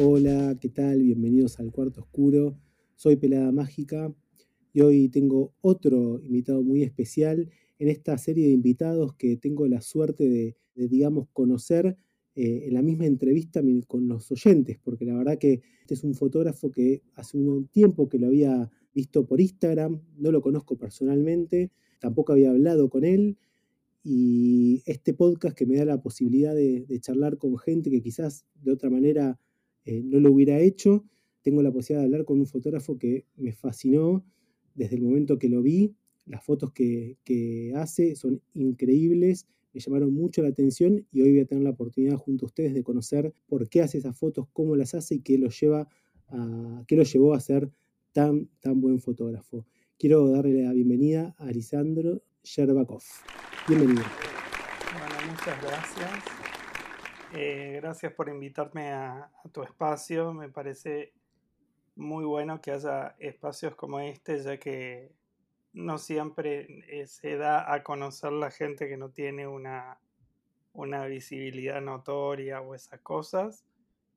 Hola, ¿qué tal? Bienvenidos al Cuarto Oscuro. Soy Pelada Mágica y hoy tengo otro invitado muy especial en esta serie de invitados que tengo la suerte de, digamos, conocer eh, en la misma entrevista con los oyentes, porque la verdad que este es un fotógrafo que hace un tiempo que lo había visto por Instagram, no lo conozco personalmente, tampoco había hablado con él, y este podcast que me da la posibilidad de, charlar con gente que quizás de otra manera eh, no lo hubiera hecho, tengo la posibilidad de hablar con un fotógrafo que me fascinó desde el momento que lo vi. Las fotos que, hace son increíbles, me llamaron mucho la atención y hoy voy a tener la oportunidad junto a ustedes de conocer por qué hace esas fotos, cómo las hace y qué lo, lleva a, qué lo llevó a ser tan, tan buen fotógrafo. Quiero darle la bienvenida a Alisandro Sherbakov. Bienvenido. Bueno, muchas gracias. Eh, gracias por invitarme a, tu espacio. Me parece muy bueno que haya espacios como este, ya que no siempre se da a conocer la gente que no tiene una, una visibilidad notoria o esas cosas.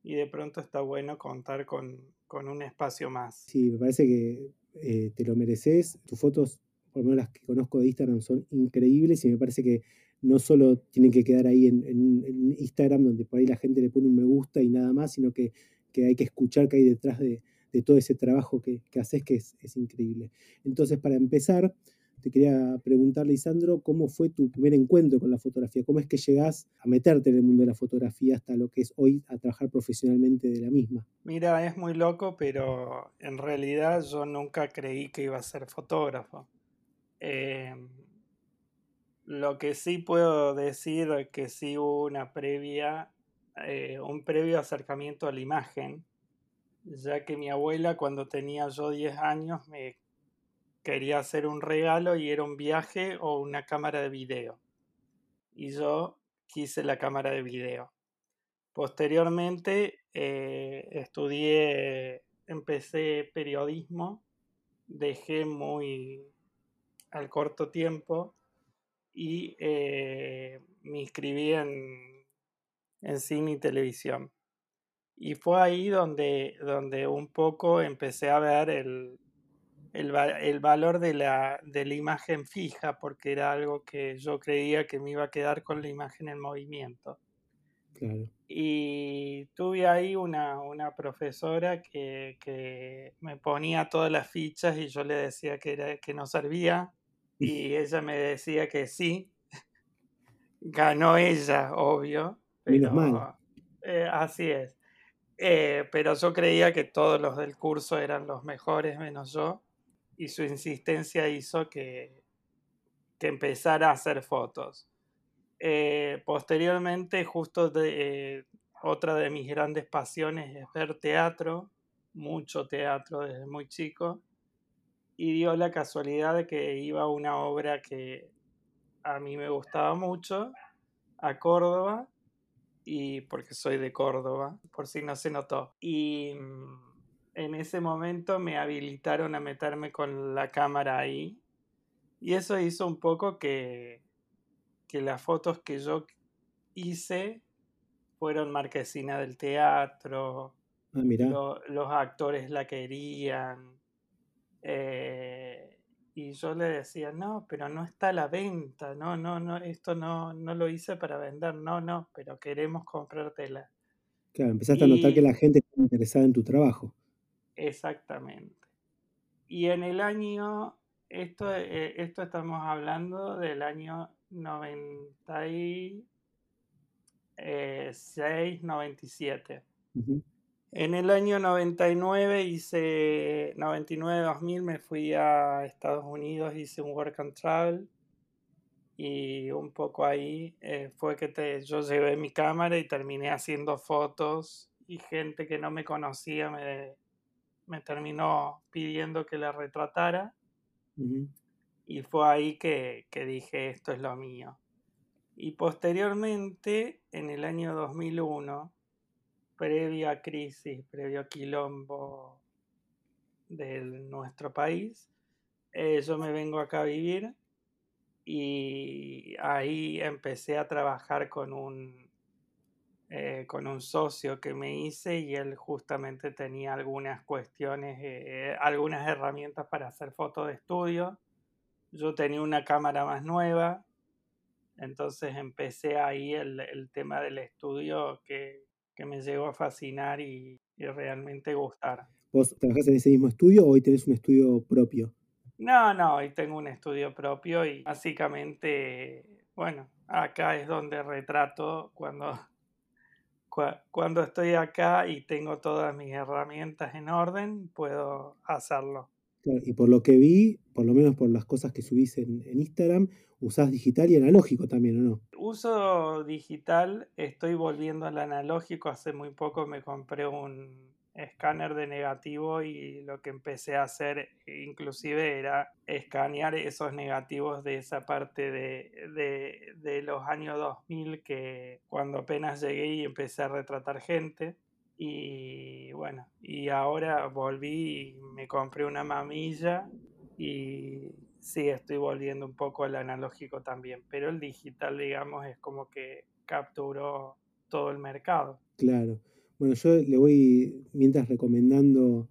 Y de pronto está bueno contar con, un espacio más. Sí, me parece que eh, te lo mereces. Tus fotos, por lo menos las que conozco de Instagram, son increíbles y me parece que no solo tienen que quedar ahí en, Instagram, donde por ahí la gente le pone un me gusta y nada más, sino que, hay que escuchar que hay detrás de, todo ese trabajo que, haces, que es, increíble. Entonces, para empezar, te quería preguntar, Lisandro, ¿cómo fue tu primer encuentro con la fotografía? ¿Cómo es que llegás a meterte en el mundo de la fotografía hasta lo que es hoy a trabajar profesionalmente de la misma? Mira, es muy loco, pero en realidad yo nunca creí que iba a ser fotógrafo. Eh, lo que sí puedo decir es que sí hubo una previa, eh, un previo acercamiento a la imagen, ya que mi abuela cuando tenía yo 10 años me quería hacer un regalo y era un viaje o una cámara de video. Y yo quise la cámara de video. Posteriormente eh, estudié, empecé periodismo, dejé muy al corto tiempo y eh, me inscribí en, en, cine y televisión. Y fue ahí donde, donde un poco empecé a ver el, el, el valor de la, de la, imagen fija, porque era algo que yo creía que me iba a quedar con la imagen en movimiento. Y tuve ahí una, una profesora que, que, me ponía todas las fichas y yo le decía que, era, que no servía y ella me decía que sí. Ganó ella, obvio. Pero, eh, así es. Eh, pero yo creía que todos los del curso eran los mejores, menos yo. Y su insistencia hizo que, que empezara a hacer fotos. Eh, posteriormente, justo de, otra de mis grandes pasiones es ver teatro, mucho teatro desde muy chico y dio la casualidad de que iba a una obra que a mí me gustaba mucho, a Córdoba, y porque soy de Córdoba, por si no se notó. Y mm, en ese momento me habilitaron a meterme con la cámara ahí, y eso hizo un poco que, que las fotos que yo hice fueron marquesina del teatro, ah, los actores la querían, eh, y yo le decía, no, pero no está a la venta, no, no, no, esto no, no lo hice para vender, no, no, pero queremos comprártela. Claro, empezaste a notar que la gente está interesada en tu trabajo. Exactamente. Y en el año, esto, eh, esto estamos hablando del año 96, 97. En el año 99 hice, 99-2000 me fui a Estados Unidos, hice un work and travel. Y un poco ahí eh, fue que te, yo llevé mi cámara y terminé haciendo fotos y gente que no me conocía me, me terminó pidiendo que la retratara. Y fue ahí que, que dije esto es lo mío. Y posteriormente, en el año 2001, previa crisis, previo quilombo de nuestro país, eh, yo me vengo acá a vivir y ahí empecé a trabajar con un eh, con un socio que me hice y él justamente tenía algunas cuestiones, eh, algunas herramientas para hacer fotos de estudio. Yo tenía una cámara más nueva, entonces empecé ahí el, el tema del estudio que, que, me llegó a fascinar y, y realmente gustar. ¿Vos trabajás en ese mismo estudio o hoy tenés un estudio propio? No, no, hoy tengo un estudio propio y básicamente, bueno, acá es donde retrato cuando cuando estoy acá y tengo todas mis herramientas en orden, puedo hacerlo. Y por lo que vi, por lo menos por las cosas que subís en, Instagram, usás digital y analógico también, ¿o no? Uso digital, estoy volviendo al analógico. Hace muy poco me compré un, escáner de negativo y lo que empecé a hacer inclusive era escanear esos negativos de esa parte de, de, de, los años 2000 que cuando apenas llegué y empecé a retratar gente y bueno y ahora volví y me compré una mamilla y sí estoy volviendo un poco al analógico también pero el digital digamos es como que capturó todo el mercado claro bueno, yo le voy mientras recomendando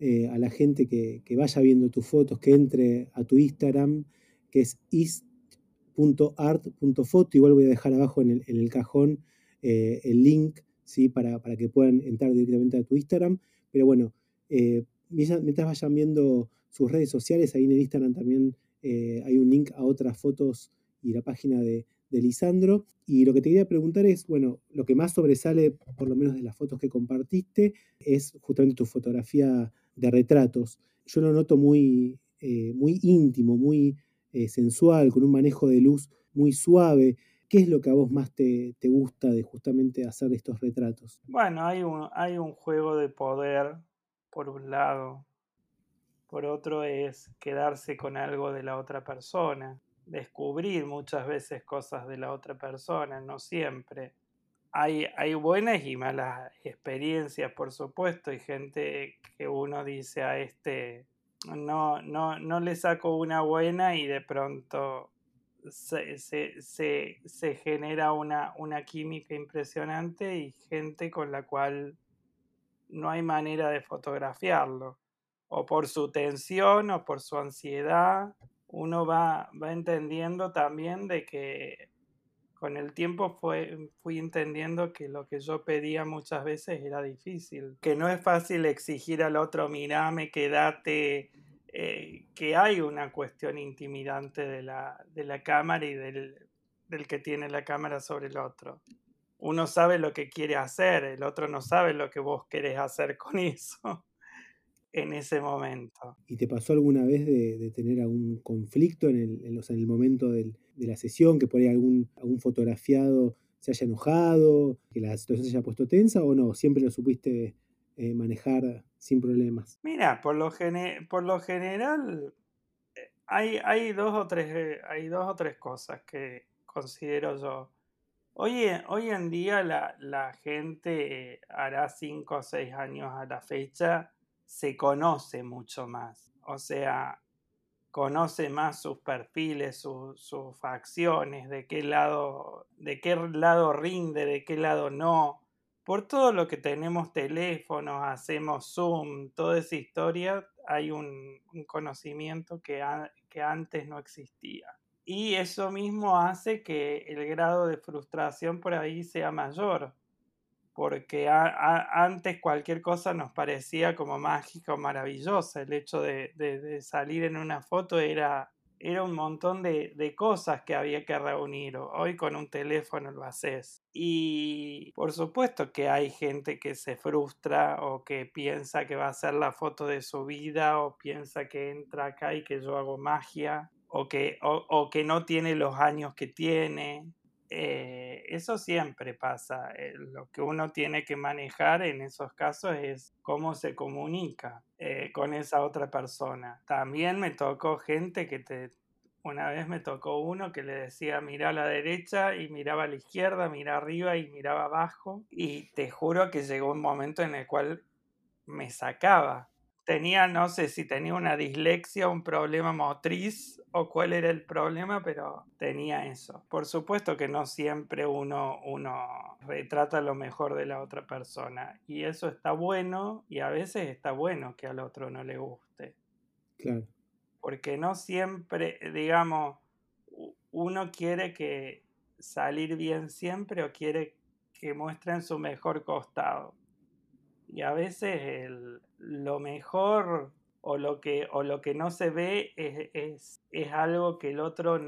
eh, a la gente que, que, vaya viendo tus fotos, que entre a tu Instagram, que es ist.art.foto. Igual voy a dejar abajo en el, en el cajón eh, el link ¿sí? para, para, que puedan entrar directamente a tu Instagram. Pero bueno, eh, mientras vayan viendo sus redes sociales, ahí en el Instagram también eh, hay un link a otras fotos y la página de, de Lisandro. Y lo que te quería preguntar es, bueno, lo que más sobresale, por lo menos de las fotos que compartiste, es justamente tu fotografía de retratos. Yo lo noto muy, eh, muy íntimo, muy sensual, con un manejo de luz muy suave. ¿Qué es lo que a vos más te, te gusta de justamente hacer estos retratos? Bueno, hay un, hay un juego de poder, por un lado. Por otro es quedarse con algo de la otra persona descubrir muchas veces cosas de la otra persona, no siempre. Hay, hay buenas y malas experiencias, por supuesto, y gente que uno dice a este, no, no, no le saco una buena y de pronto se, se, se, se genera una, una química impresionante y gente con la cual no hay manera de fotografiarlo, o por su tensión o por su ansiedad uno va, va entendiendo también de que con el tiempo fue, fui entendiendo que lo que yo pedía muchas veces era difícil, que no es fácil exigir al otro, mirame, quédate, eh, que hay una cuestión intimidante de la, de la cámara y del, del que tiene la cámara sobre el otro. Uno sabe lo que quiere hacer, el otro no sabe lo que vos querés hacer con eso en ese momento. ¿Y te pasó alguna vez de, tener algún conflicto en el, en, en el momento del, de la sesión, que por ahí algún, algún fotografiado se haya enojado, que la situación se haya puesto tensa o no? ¿Siempre lo supiste eh, manejar sin problemas? Mira, por lo, gene por lo general eh, hay, hay, dos o tres, eh, hay dos o tres cosas que considero yo. Hoy, hoy en día la, la gente hará cinco o seis años a la fecha se conoce mucho más. O sea, conoce más sus perfiles, su, sus facciones, de qué lado, de qué lado rinde, de qué lado no. Por todo lo que tenemos teléfonos, hacemos Zoom, toda esa historia, hay un, conocimiento que, que antes no existía. Y eso mismo hace que el grado de frustración por ahí sea mayor porque antes cualquier cosa nos parecía como mágica o maravillosa. El hecho de salir en una foto era, era un montón de, de, cosas que había que reunir. Hoy con un teléfono lo haces. Y por supuesto que hay gente que se frustra o que piensa que va a ser la foto de su vida o piensa que entra acá y que yo hago magia o que, o, o que no tiene los años que tiene eh, eso siempre pasa. Eh, lo que uno tiene que manejar en esos casos es cómo se comunica eh, con esa otra persona. También me tocó gente que te... Una vez me tocó uno que le decía mira a la derecha y miraba a la izquierda, mira arriba y miraba abajo. Y te juro que llegó un momento en el cual me sacaba tenía, no sé si tenía una dislexia, un problema motriz o cuál era el problema, pero tenía eso. Por supuesto que no siempre uno, uno retrata lo mejor de la otra persona y eso está bueno y a veces está bueno que al otro no le guste. Claro. Porque no siempre, digamos, uno quiere que salir bien siempre o quiere que muestren su mejor costado. Y a veces lo mejor o lo que, o lo que no se ve es, es, algo que el otro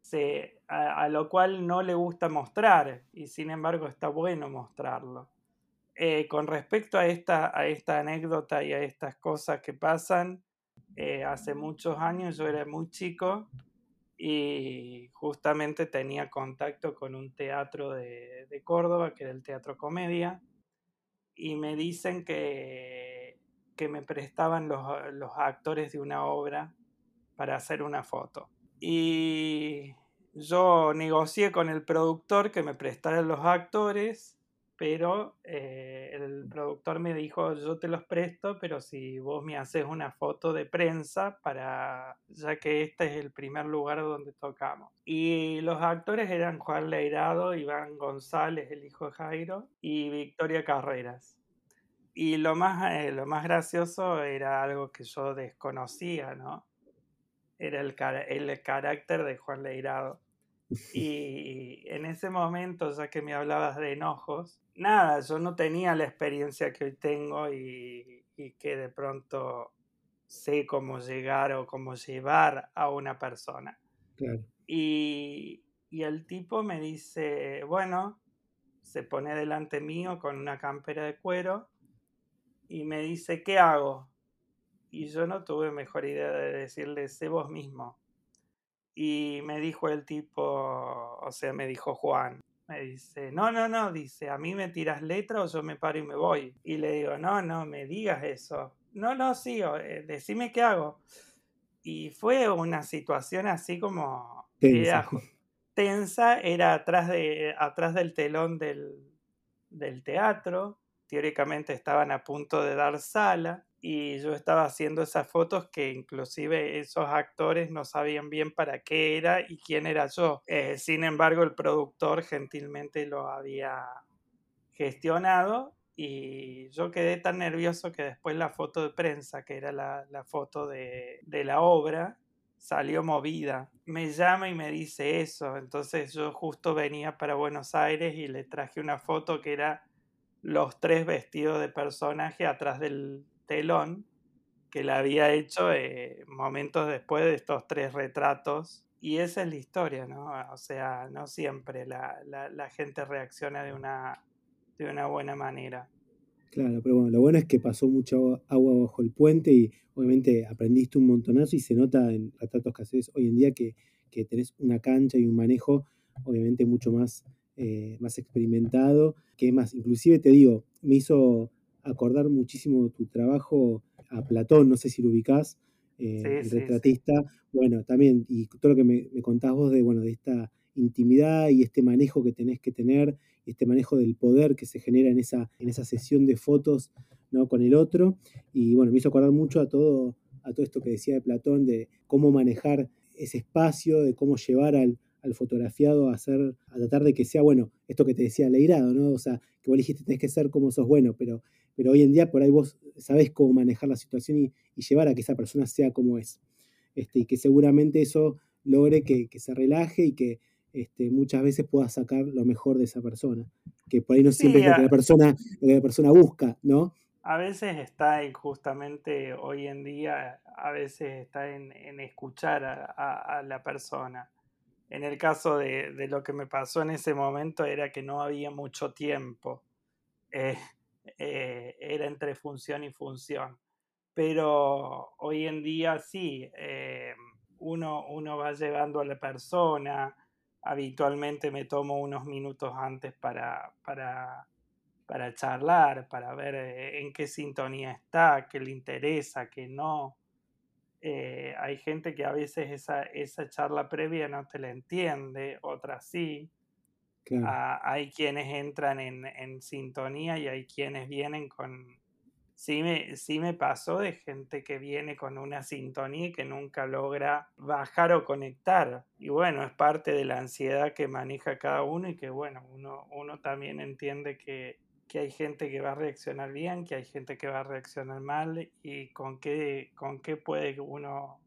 se, a, lo cual no le gusta mostrar y sin embargo está bueno mostrarlo. Eh, con respecto a esta, a esta anécdota y a estas cosas que pasan, eh, hace muchos años yo era muy chico y justamente tenía contacto con un teatro de, de Córdoba, que era el Teatro Comedia, y me dicen que, que me prestaban los, los, actores de una obra para hacer una foto. Y yo negocié con el productor que me prestara los actores pero eh, el productor me dijo, yo te los presto, pero si vos me haces una foto de prensa, para ya que este es el primer lugar donde tocamos. Y los actores eran Juan Leirado, Iván González, el hijo de Jairo, y Victoria Carreras. Y lo más, eh, lo más gracioso era algo que yo desconocía, ¿no? Era el, el carácter de Juan Leirado. Y en ese momento, ya que me hablabas de enojos, nada, yo no tenía la experiencia que hoy tengo y, que de pronto sé cómo llegar o cómo llevar a una persona. Y, y, el tipo me dice, bueno, se pone delante mío con una campera de cuero y me dice, ¿qué hago? Y yo no tuve mejor idea de decirle, sé vos mismo. Y me dijo el tipo, o sea, me dijo Juan, me dice, no, no, no, dice, a mí me tiras letra o yo me paro y me voy. Y le digo, no, no, me digas eso. No, no, sí, eh, decime qué hago. Y fue una situación así como tensa, era, tensa, era atrás, de, atrás del telón del, del teatro. Teóricamente estaban a punto de dar sala y yo estaba haciendo esas fotos que inclusive esos actores no sabían bien para qué era y quién era yo. Eh, sin embargo, el productor gentilmente lo había gestionado y yo quedé tan nervioso que después la foto de prensa, que era la, la foto de, de la obra, salió movida. Me llama y me dice eso. Entonces yo justo venía para Buenos Aires y le traje una foto que era los tres vestidos de personaje atrás del, telón que la había hecho eh, momentos después de estos tres retratos. Y esa es la historia, ¿no? O sea, no siempre la, la, gente reacciona de una, de una buena manera. Claro, pero bueno, lo bueno es que pasó mucha agua bajo el puente y obviamente aprendiste un montonazo y se nota en retratos que haces hoy en día que, que tenés una cancha y un manejo obviamente mucho más, eh, más experimentado, que más, inclusive te digo, me hizo acordar muchísimo tu trabajo a Platón, no sé si lo ubicás, eh, el retratista. Bueno, también, y todo lo que me, contás vos de, bueno, de esta intimidad y este manejo que tenés que tener, este manejo del poder que se genera en esa, en esa sesión de fotos ¿no? con el otro. Y bueno, me hizo acordar mucho a todo, a todo esto que decía de Platón, de cómo manejar ese espacio, de cómo llevar al, al fotografiado a hacer, a tratar de que sea, bueno, esto que te decía Leirado, ¿no? O sea, que vos dijiste tenés que ser como sos bueno, pero, pero hoy en día por ahí vos sabés cómo manejar la situación y, llevar a que esa persona sea como es. Este, y que seguramente eso logre que, se relaje y que este, muchas veces pueda sacar lo mejor de esa persona. Que por ahí no siempre es lo que, la persona, la persona busca, ¿no? A veces está en justamente hoy en día, a veces está en, escuchar a la persona en el caso de, lo que me pasó en ese momento era que no había mucho tiempo. Eh, eh, era entre función y función. Pero hoy en día sí, eh, uno, uno va llevando a la persona. Habitualmente me tomo unos minutos antes para, para, para charlar, para ver en qué sintonía está, qué le interesa, qué no. Eh, hay gente que a veces esa, esa charla previa no te la entiende, otras sí. Ah, hay quienes entran en, en, sintonía y hay quienes vienen con sí me, sí me pasó de gente que viene con una sintonía y que nunca logra bajar o conectar. Y bueno, es parte de la ansiedad que maneja cada uno y que bueno, uno, uno también entiende que, que hay gente que va a reaccionar bien, que hay gente que va a reaccionar mal y con qué, con qué puede uno,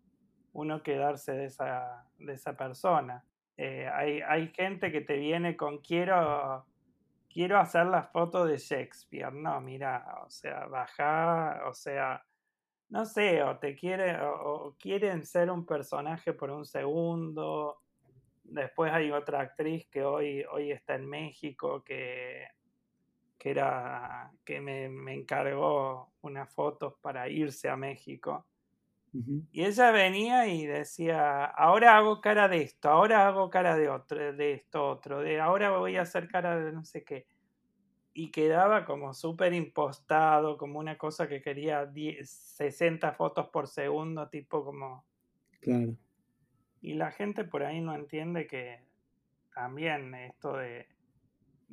uno quedarse de esa, de esa persona. Eh, hay, hay gente que te viene con quiero, quiero hacer la foto de Shakespeare. No, mira, o sea, baja, o sea, no sé, o te quiere, o quieren ser un personaje por un segundo. Después hay otra actriz que hoy, hoy está en México que que era que me, encargó unas fotos para irse a México. Y ella venía y decía, ahora hago cara de esto, ahora hago cara de otro, de esto otro, de ahora voy a hacer cara de no sé qué. Y quedaba como súper impostado, como una cosa que quería 60 fotos por segundo, tipo como... Claro. Y la gente por ahí no entiende que también esto de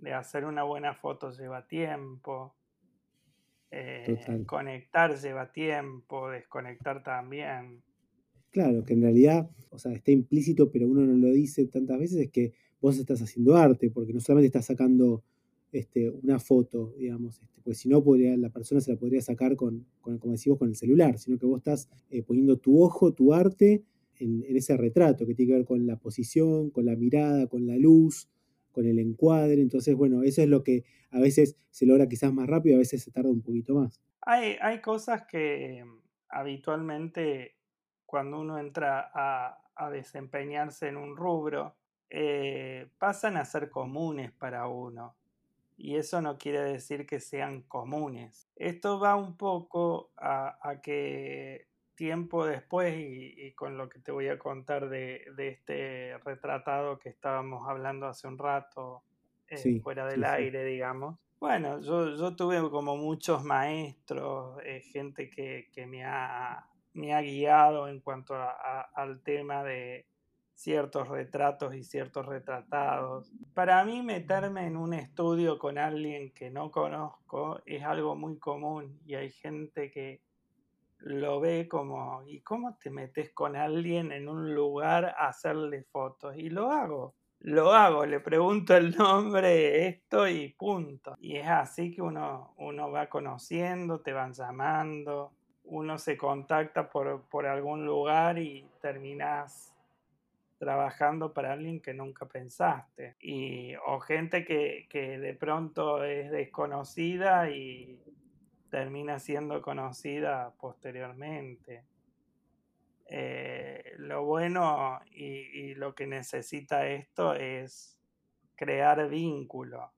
de hacer una buena foto lleva tiempo. Eh, conectar lleva tiempo, desconectar también. Claro, que en realidad, o sea, está implícito, pero uno no lo dice tantas veces, es que vos estás haciendo arte, porque no solamente estás sacando este, una foto, digamos, este, pues si no, podría, la persona se la podría sacar con, como decimos, con el celular, sino que vos estás eh, poniendo tu ojo, tu arte en, en, ese retrato, que tiene que ver con la posición, con la mirada, con la luz, con el encuadre. Entonces, bueno, eso es lo que a veces se logra quizás más rápido, a veces se tarda un poquito más. Hay, hay cosas que habitualmente cuando uno entra a, desempeñarse en un rubro, eh, pasan a ser comunes para uno. Y eso no quiere decir que sean comunes. Esto va un poco a, a que tiempo después y, con lo que te voy a contar de, este retratado que estábamos hablando hace un rato, eh, fuera del aire, digamos. Bueno, yo, tuve como muchos maestros, eh, gente que, me, ha, me, ha, guiado en cuanto al tema de ciertos retratos y ciertos retratados. Para mí meterme en un estudio con alguien que no conozco es algo muy común y hay gente que, lo ve como, ¿y cómo te metes con alguien en un lugar a hacerle fotos? Y lo hago, lo hago, le pregunto el nombre, esto y punto. Y es así que uno, uno va conociendo, te van llamando, uno se contacta por, por algún lugar y terminas trabajando para alguien que nunca pensaste. Y, o gente que, que de pronto es desconocida y termina siendo conocida posteriormente. Eh, lo bueno y, lo que necesita esto es crear vínculo.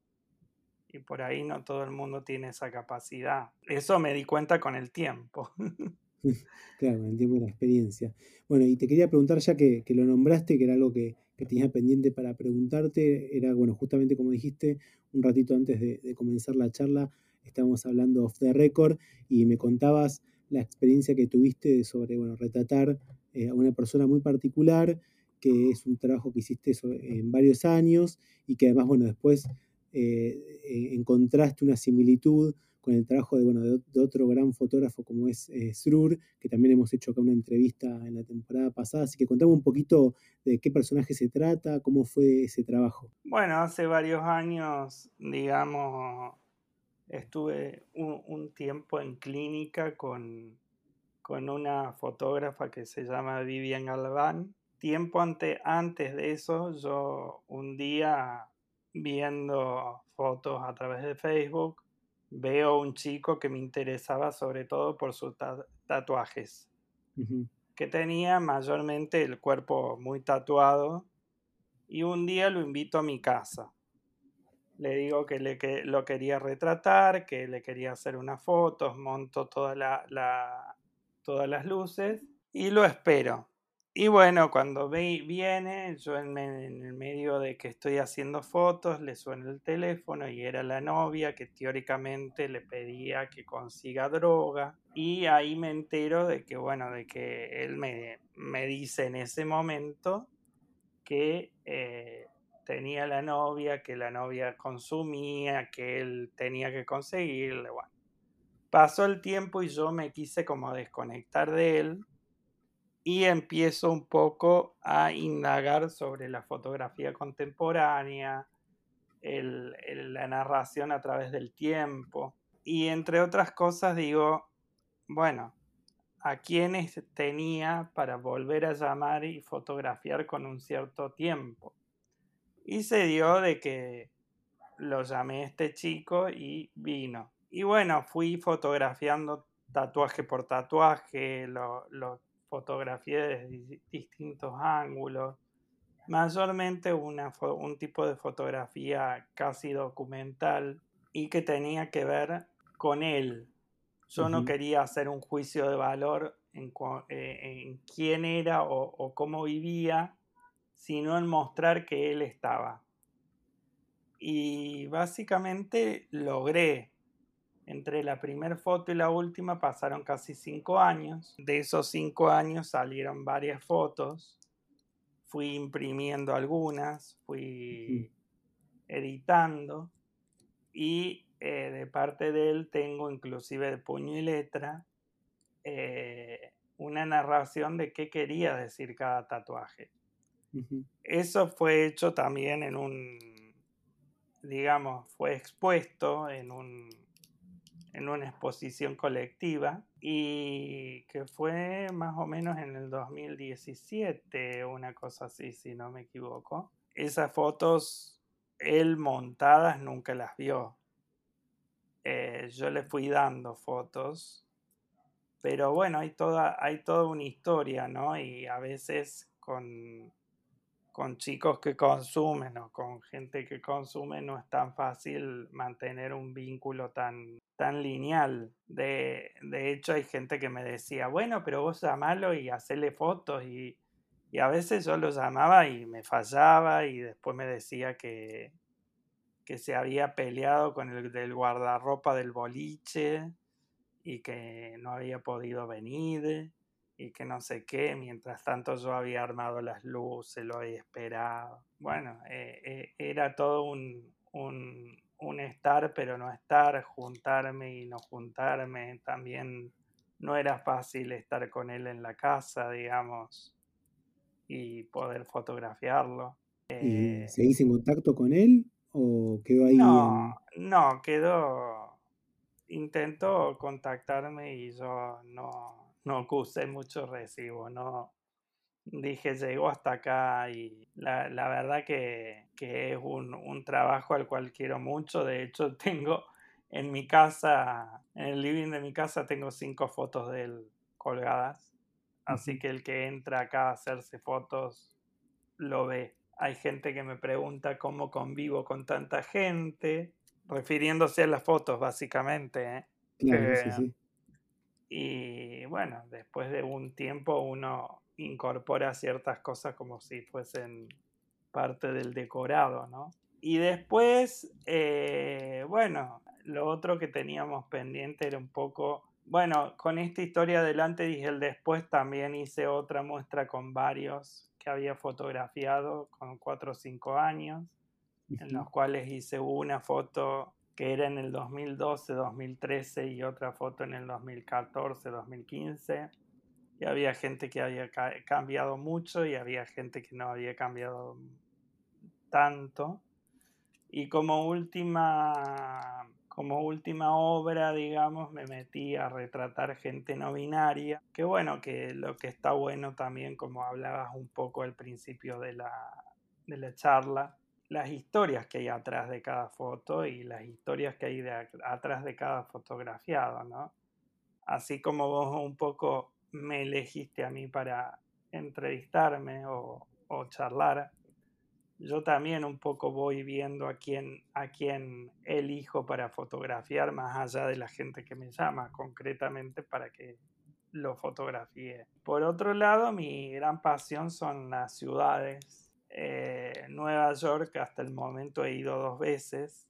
Y por ahí no todo el mundo tiene esa capacidad. Eso me di cuenta con el tiempo. claro, con el tiempo y la experiencia. Bueno, y te quería preguntar ya que, lo nombraste, que era algo que, tenía pendiente para preguntarte, era, bueno, justamente como dijiste un ratito antes de comenzar la charla, estábamos hablando off the record y me contabas la experiencia que tuviste sobre, bueno, retratar eh, a una persona muy particular, que es un trabajo que hiciste en varios años y que además, bueno, después eh, eh, encontraste una similitud con el trabajo de, bueno, de, otro gran fotógrafo como es Srur, que también hemos hecho acá una entrevista en la temporada pasada, así que contame un poquito de qué personaje se trata, cómo fue ese trabajo. Bueno, hace varios años, digamos, estuve un, tiempo en clínica con, con, una fotógrafa que se llama Vivian Galván. Tiempo ante, antes de eso, yo un día viendo fotos a través de Facebook, veo un chico que me interesaba sobre todo por sus tatuajes, que tenía mayormente el cuerpo muy tatuado, y un día lo invito a mi casa le digo que, le, que lo quería retratar, que le quería hacer unas fotos, monto toda la, todas las luces y lo espero. Y bueno, cuando ve, viene, yo en, el medio de que estoy haciendo fotos, le suena el teléfono y era la novia que teóricamente le pedía que consiga droga. Y ahí me entero de que, bueno, de que él me, me dice en ese momento que eh, tenía la novia, que la novia consumía, que él tenía que conseguirle, bueno. pasó el tiempo y yo me quise como desconectar de él y empiezo un poco a indagar sobre la fotografía contemporánea, la narración a través del tiempo y entre otras cosas digo, bueno, a quienes tenía para volver a llamar y fotografiar con un cierto tiempo. Y se dio de que lo llamé a este chico y vino. Y bueno, fui fotografiando tatuaje por tatuaje, lo, lo fotografié desde distintos ángulos. Mayormente una, un tipo de fotografía casi documental y que tenía que ver con él. Yo no quería hacer un juicio de valor en, eh, quién era o, cómo vivía, sino en mostrar que él estaba. Y básicamente logré. Entre la primera foto y la última pasaron casi cinco años. De esos cinco años salieron varias fotos. Fui imprimiendo algunas, fui editando y eh, de parte de él tengo inclusive de puño y letra eh, una narración de qué quería decir cada tatuaje. Eso fue hecho también en un, digamos, fue expuesto en, un, en una exposición colectiva y que fue más o menos en el 2017, una cosa así, si no me equivoco. Esas fotos, él montadas nunca las vio. Eh, yo le fui dando fotos, pero bueno, hay toda, hay toda una historia, ¿no? Y a veces con, con chicos que consumen o con gente que consume no es tan fácil mantener un vínculo tan, tan lineal. De, de hecho, hay gente que me decía, bueno, pero vos llamalo y hacele fotos y, y a veces yo lo llamaba y me fallaba y después me decía que, que se había peleado con el del guardarropa del boliche y que no había podido venir y que no sé qué, mientras tanto yo había armado las luces, lo había esperado. Bueno, eh, eh, era todo un, un, un, estar pero no estar, juntarme y no juntarme, también no era fácil estar con él en la casa, digamos, y poder fotografiarlo. ¿Y eh, seguís en contacto con él? ¿O quedó ahí? No, no, quedó. Intentó contactarme y yo no, no acusé mucho recibo, no. Dije, llegó hasta acá y la, la verdad que, que es un, un, trabajo al cual quiero mucho. De hecho, tengo en mi casa, en el living de mi casa, tengo cinco fotos de él colgadas. Así que el que entra acá a hacerse fotos lo ve. Hay gente que me pregunta cómo convivo con tanta gente, refiriéndose a las fotos básicamente. ¿eh? Claro, sí, sí. Y bueno, después de un tiempo uno incorpora ciertas cosas como si fuesen parte del decorado, ¿no? Y después, eh, bueno, lo otro que teníamos pendiente era un poco, bueno, con esta historia adelante dije el después también hice otra muestra con varios que había fotografiado con 4 o 5 años, en los cuales hice una foto que era en el 2012, 2013 y otra foto en el 2014, 2015. Y había gente que había cambiado mucho y había gente que no había cambiado tanto. Y como última como última obra, digamos, me metí a retratar gente no binaria, que bueno, que lo que está bueno también, como hablabas un poco al principio de la, de la charla, las historias que hay atrás de cada foto y las historias que hay de, atrás de cada fotografiado, ¿no? Así como vos un poco me elegiste a mí para entrevistarme o, o charlar, yo también un poco voy viendo a quién, a quién elijo para fotografiar, más allá de la gente que me llama concretamente para que lo fotografíe. Por otro lado, mi gran pasión son las ciudades. Eh, Nueva York hasta el momento he ido dos veces.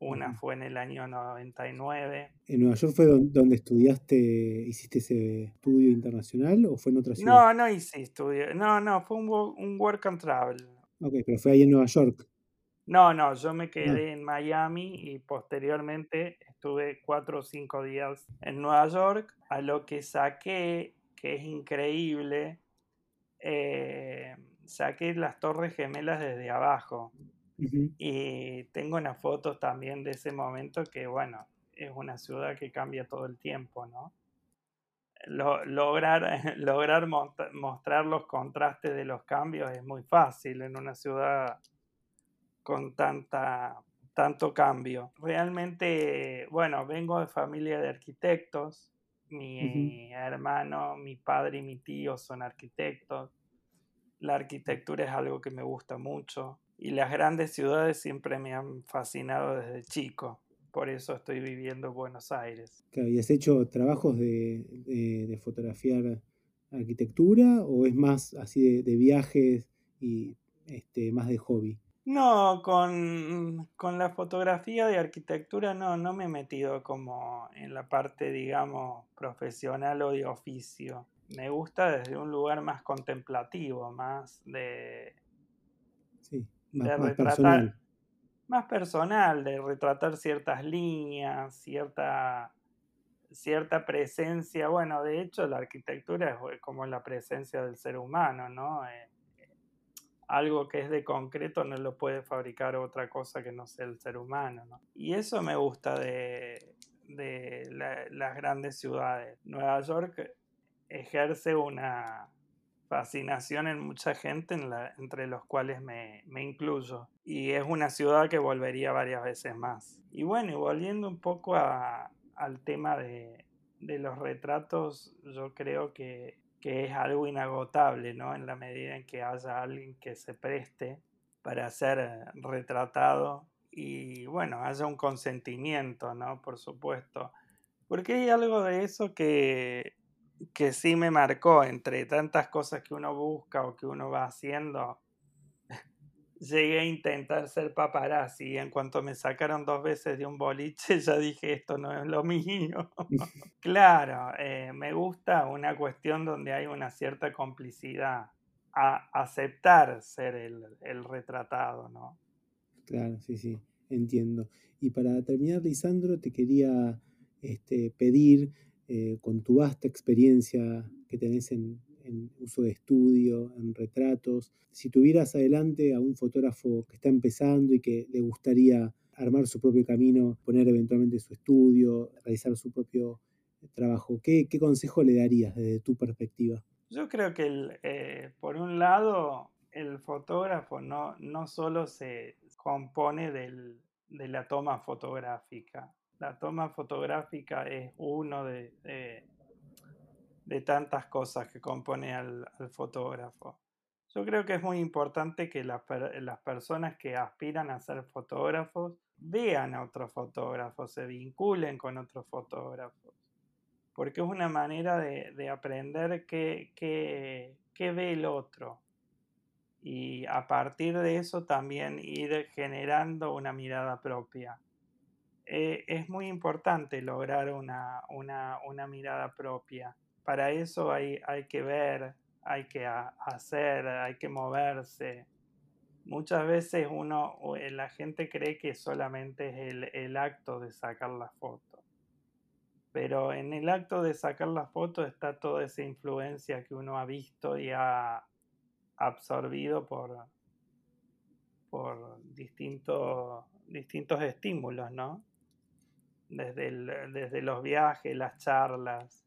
Una fue en el año 99. ¿En Nueva York fue donde estudiaste, hiciste ese estudio internacional o fue en otra ciudad? No, no hice estudio. No, no, fue un, un work and travel Ok, pero fue ahí en Nueva York. No, no, yo me quedé en Miami y posteriormente estuve cuatro o cinco días en Nueva York, a lo que saqué, que es increíble, eh, saqué las Torres Gemelas desde abajo. Y tengo unas fotos también de ese momento que, bueno, es una ciudad que cambia todo el tiempo, ¿no? lograr lograr mostrar los contrastes de los cambios es muy fácil en una ciudad con tanta, tanto cambio. Realmente, bueno, vengo de familia de arquitectos. Mi hermano, mi padre y mi tío son arquitectos. La arquitectura es algo que me gusta mucho. Y las grandes ciudades siempre me han fascinado desde chico. Por eso estoy viviendo en Buenos Aires. ¿Y has hecho trabajos de, de, fotografiar arquitectura o es más así de, viajes y este, más de hobby? No, con, la fotografía de arquitectura no, no me he metido como en la parte, digamos, profesional o de oficio. Me gusta desde un lugar más contemplativo, más de, sí, más, retratar, personal. más personal, de retratar ciertas líneas, cierta, cierta presencia. Bueno, de hecho la arquitectura es como la presencia del ser humano, ¿no? Eh, algo que es de concreto no lo puede fabricar otra cosa que no sea el ser humano. ¿no? Y eso me gusta de, las grandes ciudades. Nueva York ejerce una fascinación en mucha gente, entre los cuales me, incluyo. Y es una ciudad que volvería varias veces más. Y bueno, y volviendo un poco al tema de, de los retratos, yo creo que que es algo inagotable, ¿no? En la medida en que haya alguien que se preste para ser retratado y, bueno, haya un consentimiento, ¿no? Por supuesto. Porque hay algo de eso que, que sí me marcó entre tantas cosas que uno busca o que uno va haciendo llegué a intentar ser paparazzi y en cuanto me sacaron dos veces de un boliche ya dije esto no es lo mío. claro, eh, me gusta una cuestión donde hay una cierta complicidad, a aceptar ser el, retratado, ¿no? Claro, sí, sí, entiendo. Y para terminar, Lisandro, te quería este, pedir, eh, con tu vasta experiencia que tenés en, uso de estudio, en retratos. Si tuvieras adelante a un fotógrafo que está empezando y que le gustaría armar su propio camino, poner eventualmente su estudio, realizar su propio trabajo, ¿qué, consejo le darías desde tu perspectiva? Yo creo que eh, por un lado el fotógrafo no, no solo se compone de la toma fotográfica. La toma fotográfica es uno de, de tantas cosas que compone al, fotógrafo. Yo creo que es muy importante que las personas que aspiran a ser fotógrafos vean a otros fotógrafos, se vinculen con otros fotógrafos, porque es una manera de, aprender qué, ve el otro y a partir de eso también ir generando una mirada propia. Eh, es muy importante lograr una, una mirada propia para eso hay, hay que ver, hay que hacer, hay que moverse. Muchas veces uno, eh, la gente cree que solamente es el, el acto de sacar la foto. Pero en el acto de sacar la foto está toda esa influencia que uno ha visto y ha absorbido por, por distintos, distintos estímulos, ¿no? Desde, desde los viajes, las charlas,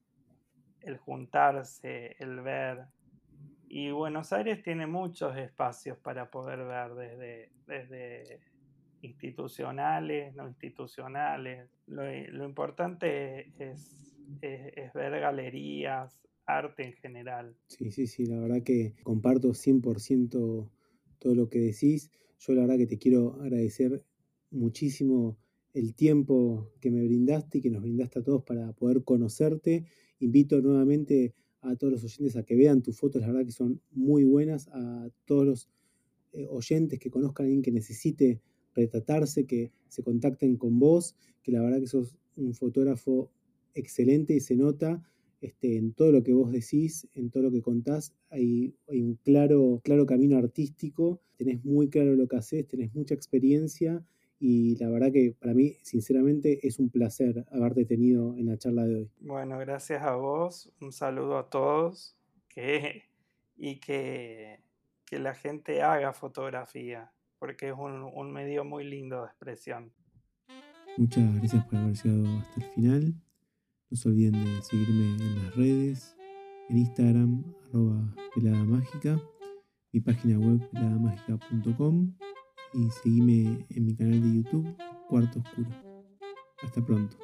el juntarse, el ver. Y Buenos Aires tiene muchos espacios para poder ver desde, desde institucionales, no institucionales. Lo, importante es, es, ver galerías, arte en general. Sí, sí, sí, la verdad que comparto 100% todo lo que decís. Yo la verdad que te quiero agradecer muchísimo el tiempo que me brindaste y que nos brindaste a todos para poder conocerte. Invito nuevamente a todos los oyentes a que vean tus fotos, la verdad que son muy buenas, a todos los eh, oyentes que conozcan a alguien que necesite retratarse, que se contacten con vos, que la verdad que sos un fotógrafo excelente y se nota este, en todo lo que vos decís, en todo lo que contás, hay, hay, un claro, claro camino artístico, tenés muy claro lo que haces, tenés mucha experiencia y la verdad que para mí, sinceramente, es un placer haberte tenido en la charla de hoy. Bueno, gracias a vos, un saludo a todos que, y que, que la gente haga fotografía, porque es un, un medio muy lindo de expresión. Muchas gracias por haber llegado hasta el final. No se olviden de seguirme en las redes, en Instagram, arroba pelada mágica, mi página web peladamagica.com y seguime en mi canal de YouTube, Cuarto Oscuro. Hasta pronto.